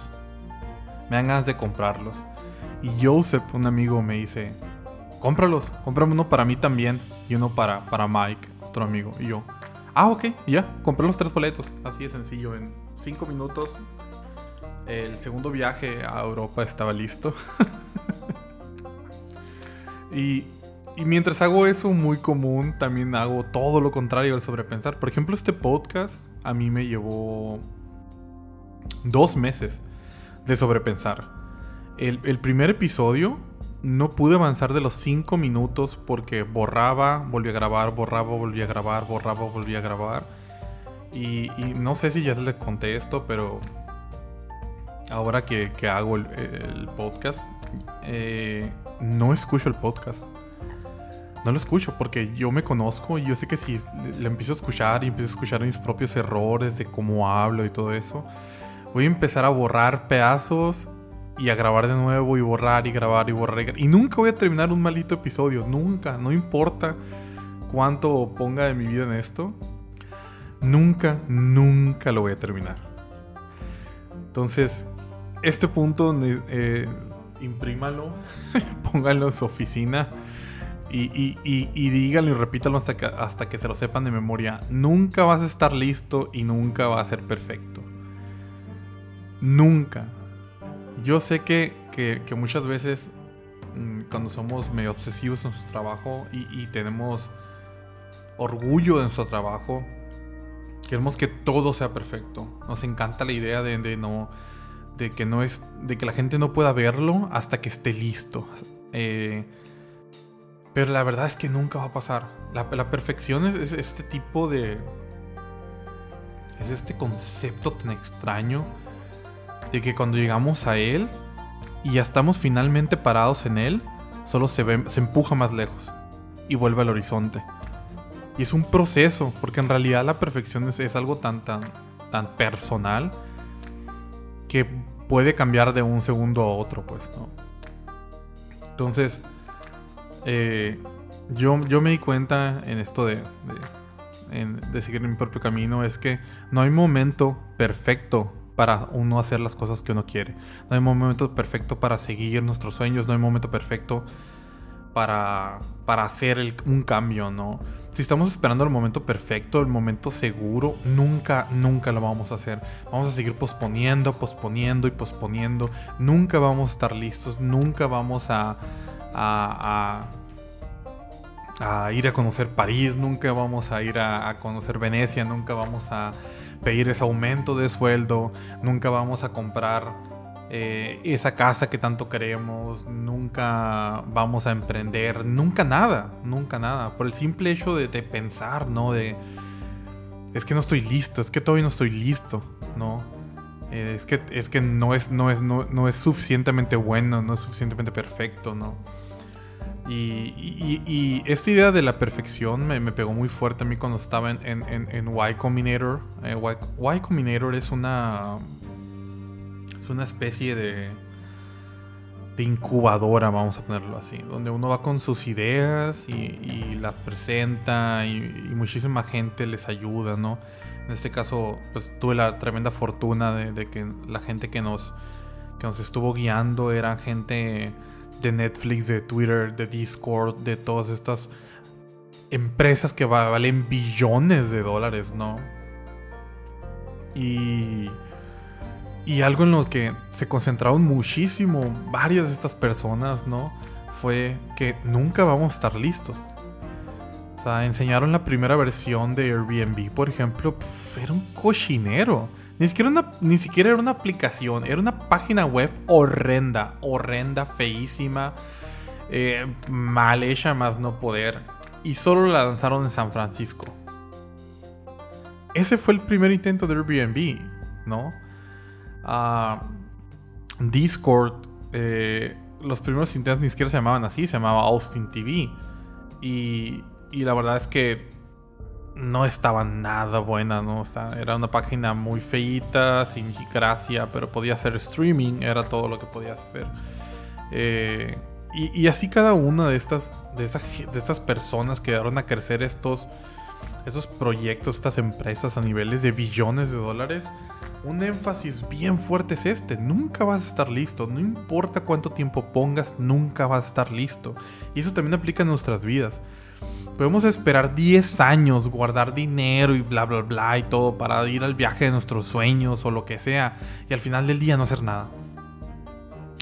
Me dan ganas de comprarlos. Y Joseph, un amigo, me dice, cómpralos, cómprame uno para mí también y uno para, para Mike, otro amigo. Y yo, ah, ok, ya, compré los tres boletos. Así de sencillo, en cinco minutos el segundo viaje a Europa estaba listo. y y mientras hago eso muy común, también hago todo lo contrario al sobrepensar. Por ejemplo, este podcast a mí me llevó dos meses de sobrepensar. El, primer episodio no pude avanzar de los cinco minutos porque borraba, volvía a grabar, borraba, volvía a grabar, borraba, volvía a grabar. Y, no sé si ya les conté esto, pero ahora que, hago el, podcast, eh, no escucho el podcast no lo escucho porque yo me conozco y yo sé que si le empiezo a escuchar y empiezo a escuchar mis propios errores de cómo hablo y todo eso, voy a empezar a borrar pedazos y a grabar de nuevo y borrar y grabar y borrar. Y nunca voy a terminar un maldito episodio, nunca, no importa cuánto ponga de mi vida en esto, nunca, nunca lo voy a terminar. Entonces, este punto, eh, imprímalo, póngalo en su oficina y, y, díganlo y repítalo hasta que, hasta que se lo sepan de memoria. Nunca vas a estar listo y nunca va a ser perfecto. Nunca. Yo sé que, muchas veces mm, cuando somos medio obsesivos en nuestro trabajo y, tenemos orgullo de nuestro trabajo, queremos que todo sea perfecto. Nos encanta la idea de, no de que no es de que la gente no pueda verlo hasta que esté listo. Eh, pero la verdad es que nunca va a pasar. La, perfección es, este tipo de... Es este concepto tan extraño de que cuando llegamos a él y ya estamos finalmente parados en él, solo se, ve, se empuja más lejos y vuelve al horizonte. Y es un proceso, porque en realidad la perfección es, es algo tan, tan, tan personal que puede cambiar de un segundo a otro, pues, ¿no? Entonces, eh, yo, yo me di cuenta en esto de, de, seguir mi propio camino, es que no hay momento perfecto para uno hacer las cosas que uno quiere. No hay momento perfecto para seguir nuestros sueños, no hay momento perfecto para, para hacer un cambio, ¿no? Si estamos esperando el momento perfecto, el momento seguro, nunca, nunca lo vamos a hacer. Vamos a seguir posponiendo, posponiendo y posponiendo. Nunca vamos a estar listos, nunca vamos a, a, ir a conocer París, nunca vamos a ir a, conocer Venecia, nunca vamos a pedir ese aumento de sueldo, nunca vamos a comprar eh, esa casa que tanto queremos, nunca vamos a emprender, nunca nada, nunca nada, por el simple hecho de, pensar, ¿no? De, es que no estoy listo, es que todavía no estoy listo, ¿no? Eh, es, que, es que no es, no, es, no es suficientemente bueno, no es suficientemente perfecto, ¿no? Y, esta idea de la perfección me, pegó muy fuerte a mí cuando estaba en, en, en, y Combinator. Eh, y, Combinator es una. Es una especie de. de incubadora, vamos a ponerlo así. Donde uno va con sus ideas y, las presenta y, muchísima gente les ayuda, ¿no? En este caso, pues tuve la tremenda fortuna de, de que la gente que nos, que nos estuvo guiando era gente de Netflix, de Twitter, de Discord, de todas estas empresas que valen billones de dólares, ¿no? Y, y algo en lo que se concentraron muchísimo varias de estas personas, ¿no? Fue que nunca vamos a estar listos. O sea, enseñaron la primera versión de Airbnb, por ejemplo, era un cochinero. Ni siquiera, una, ni siquiera era una aplicación, era una página web horrenda, horrenda, feísima, eh, mal hecha más no poder. Y solo la lanzaron en San Francisco. Ese fue el primer intento de Airbnb, ¿no? Ah, Discord, eh, los primeros intentos ni siquiera se llamaban así, se llamaba Austin TV. Y, y la verdad es que no estaba nada buena, ¿no? O sea, era una página muy feita, sin gracia, pero podía hacer streaming, era todo lo que podía hacer. Eh, y, así cada una de estas, de, de estas personas que dieron a crecer estos, estos proyectos, estas empresas a niveles de billones de dólares, un énfasis bien fuerte es este, nunca vas a estar listo, no importa cuánto tiempo pongas, nunca vas a estar listo. Y eso también aplica en nuestras vidas. Podemos esperar 10 años, guardar dinero y bla, bla, bla y todo para ir al viaje de nuestros sueños o lo que sea. Y al final del día no hacer nada.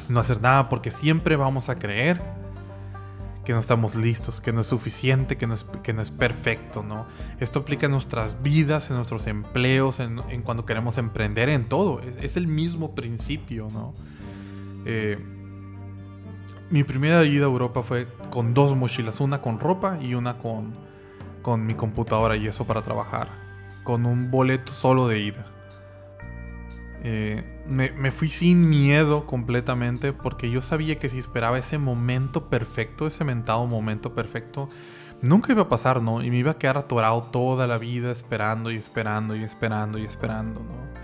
No hacer nada porque siempre vamos a creer que no estamos listos, que no es suficiente, que no es, que no es perfecto, ¿no? Esto aplica en nuestras vidas, en nuestros empleos, en, cuando queremos emprender, en todo. Es, el mismo principio, ¿no? Eh, mi primera ida a Europa fue con dos mochilas, una con ropa y una con, con mi computadora y eso para trabajar, con un boleto solo de ida. Eh, me, fui sin miedo completamente porque yo sabía que si esperaba ese momento perfecto, ese mentado momento perfecto, nunca iba a pasar, ¿no? Y me iba a quedar atorado toda la vida esperando y esperando y esperando y esperando, ¿no?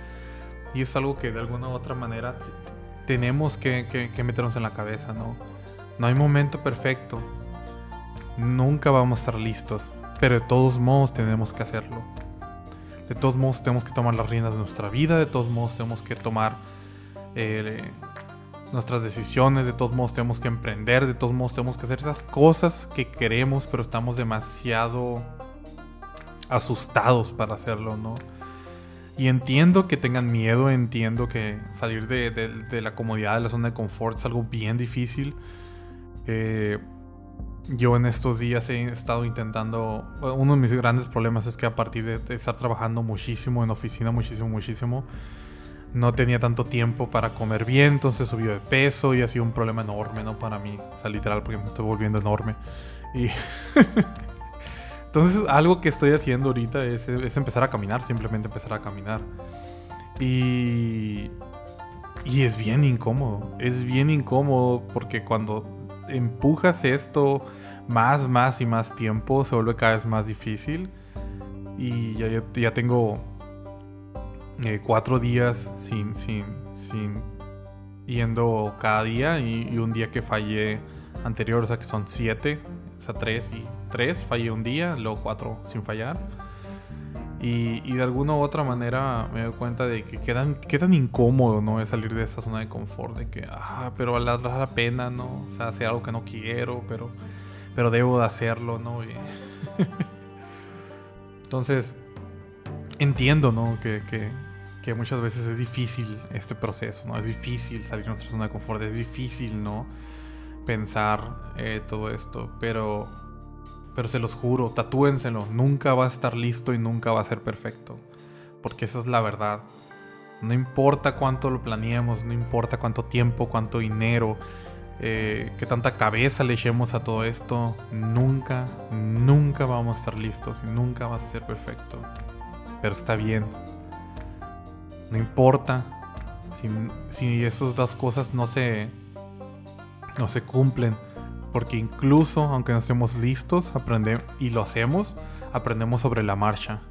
Y es algo que de alguna u otra manera tenemos que, que meternos en la cabeza, ¿no? No hay momento perfecto. Nunca vamos a estar listos. Pero de todos modos tenemos que hacerlo. De todos modos tenemos que tomar las riendas de nuestra vida. De todos modos tenemos que tomar eh, nuestras decisiones. De todos modos tenemos que emprender. De todos modos tenemos que hacer esas cosas que queremos. Pero estamos demasiado asustados para hacerlo, ¿no? Y entiendo que tengan miedo. Entiendo que salir de, de la comodidad, de la zona de confort es algo bien difícil. Eh, yo en estos días he estado intentando, uno de mis grandes problemas es que a partir de, estar trabajando muchísimo en oficina, muchísimo, muchísimo, no tenía tanto tiempo para comer bien, entonces subió de peso y ha sido un problema enorme, ¿no? Para mí, o sea, literal, porque me estoy volviendo enorme. Y entonces algo que estoy haciendo ahorita es, es empezar a caminar, simplemente empezar a caminar. Y... Y es bien incómodo, es bien incómodo porque cuando empujas esto más, más y más tiempo, se vuelve cada vez más difícil. Y ya, ya tengo eh, cuatro días sin, sin, sin yendo cada día y, un día que fallé anterior, o sea que son siete, o sea, tres y tres, fallé un día, luego cuatro sin fallar. Y, de alguna u otra manera me doy cuenta de que quedan, qué tan incómodo, ¿no? Es salir de esa zona de confort, de que, ah, pero vale la pena, ¿no? O sea, hacer algo que no quiero, pero, pero debo de hacerlo, ¿no? Entonces, entiendo, ¿no? Que, que, que, muchas veces es difícil este proceso, ¿no? Es difícil salir de nuestra zona de confort, es difícil, ¿no? Pensar eh, todo esto, pero pero se los juro, tatúenselo. Nunca va a estar listo y nunca va a ser perfecto. Porque esa es la verdad. No importa cuánto lo planeemos, no importa cuánto tiempo, cuánto dinero, eh, qué tanta cabeza le echemos a todo esto, nunca, nunca vamos a estar listos y nunca va a ser perfecto. Pero está bien. No importa si, si esas dos cosas no se, no se cumplen porque incluso aunque no estemos listos aprendemos, y lo hacemos, aprendemos sobre la marcha.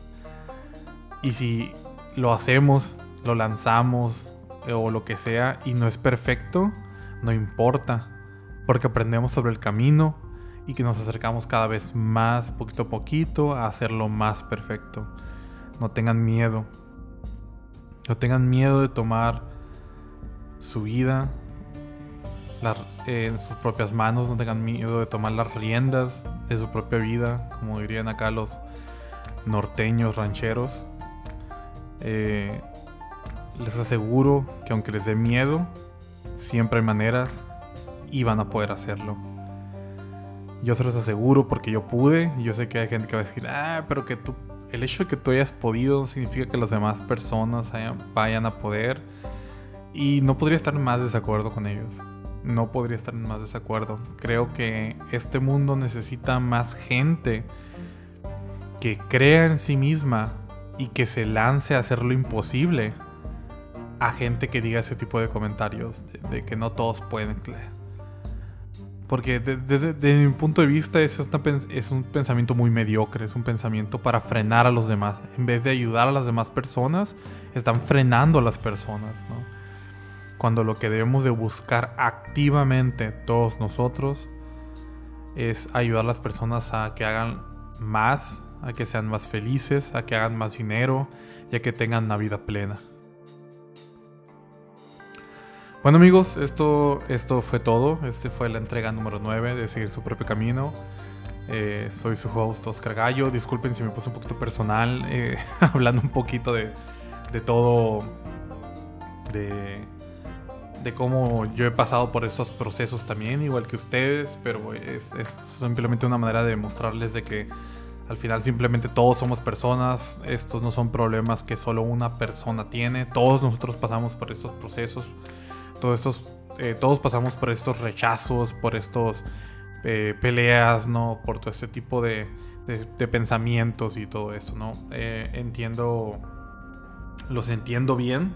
Y si lo hacemos, lo lanzamos eh, o lo que sea y no es perfecto, no importa, porque aprendemos sobre el camino y que nos acercamos cada vez más, poquito a poquito, a hacerlo más perfecto. No tengan miedo. No tengan miedo de tomar su vida en sus propias manos, no tengan miedo de tomar las riendas de su propia vida, como dirían acá los norteños rancheros. Eh, les aseguro que aunque les dé miedo, siempre hay maneras y van a poder hacerlo. Yo se los aseguro porque yo pude. Y yo sé que hay gente que va a decir, ah, pero que tú, el hecho de que tú hayas podido no significa que las demás personas vayan a poder. Y no podría estar más desacuerdo con ellos. No podría estar en más desacuerdo. Creo que este mundo necesita más gente que crea en sí misma y que se lance a hacer lo imposible a gente que diga ese tipo de comentarios, de, que no todos pueden. Porque desde, mi punto de vista es, es un pensamiento muy mediocre, es un pensamiento para frenar a los demás. En vez de ayudar a las demás personas, están frenando a las personas. Cuando lo que debemos de buscar activamente todos nosotros es ayudar a las personas a que hagan más, a que sean más felices, a que hagan más dinero y a que tengan una vida plena. Bueno amigos, esto, esto fue todo. Este fue la entrega número 9 de Seguir su propio camino. Eh, soy su host Oscar Gallo. Disculpen si me puse un poquito personal, eh, hablando un poquito de, de todo, de, de, cómo yo he pasado por estos procesos también, igual que ustedes, pero es, simplemente una manera de mostrarles de que al final simplemente todos somos personas, estos no son problemas que solo una persona tiene, todos nosotros pasamos por estos procesos todos estos, eh, todos pasamos por estos rechazos, por estos eh, peleas, ¿no? Por todo este tipo de, pensamientos y todo eso, ¿no? Eh, entiendo, los entiendo bien.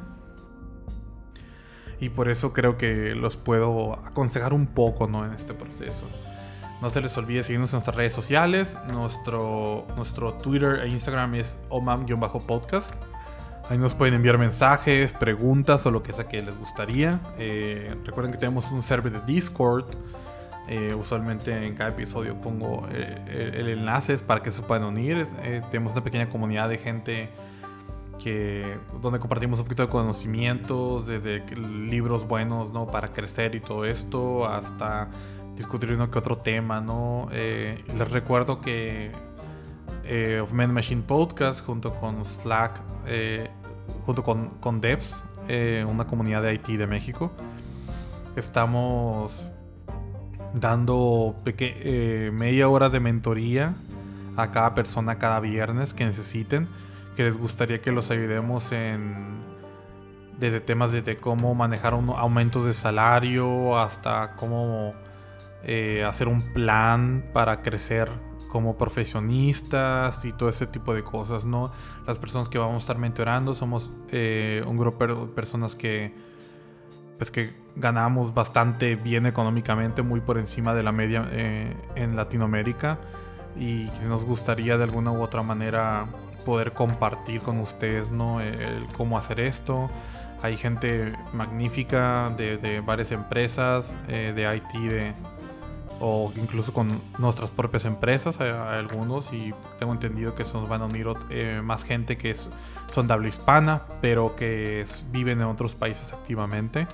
Y por eso creo que los puedo aconsejar un poco, ¿no? En este proceso. No se les olvide seguirnos en nuestras redes sociales. Nuestro, nuestro Twitter e Instagram es omam-podcast. Ahí nos pueden enviar mensajes, preguntas o lo que sea que les gustaría. Eh, recuerden que tenemos un server de Discord. Eh, usualmente en cada episodio pongo eh, el, enlace para que se puedan unir. tenemos una pequeña comunidad de gente donde compartimos un poquito de conocimientos, desde libros buenos ¿no? para crecer y todo esto, hasta discutir uno que otro tema. ¿no? les recuerdo que Of Men Machine Podcast junto con Slack junto con, con Devs, eh, una comunidad de IT de México. Estamos dando eh, media hora de mentoría a cada persona cada viernes que necesiten, que les gustaría que los ayudemos en desde temas de cómo manejar aumentos de salario hasta cómo eh, hacer un plan para crecer como profesionistas y todo ese tipo de cosas, ¿no? Las personas que vamos a estar mentorando somos eh, un grupo de personas que, pues que ganamos bastante bien económicamente, muy por encima de la media eh, en Latinoamérica y nos gustaría de alguna u otra manera poder compartir con ustedes, ¿no? El, cómo hacer esto. Hay gente magnífica de, de varias empresas, eh, de IT, de, o incluso con nuestras propias empresas, algunos, y tengo entendido que se nos van a unir eh, más gente que son de habla hispana, pero que viven en otros países activamente,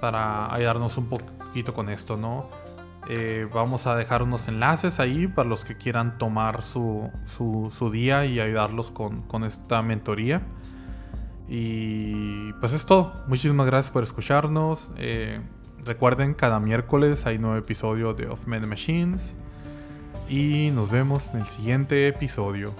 para ayudarnos un poquito con esto, ¿no? Eh, vamos a dejar unos enlaces ahí para los que quieran tomar su, su, día y ayudarlos con, con esta mentoría. Y pues es todo. Muchísimas gracias por escucharnos. Eh, Recuerden, cada miércoles hay nuevo episodio de Of Men Machines. Y nos vemos en el siguiente episodio.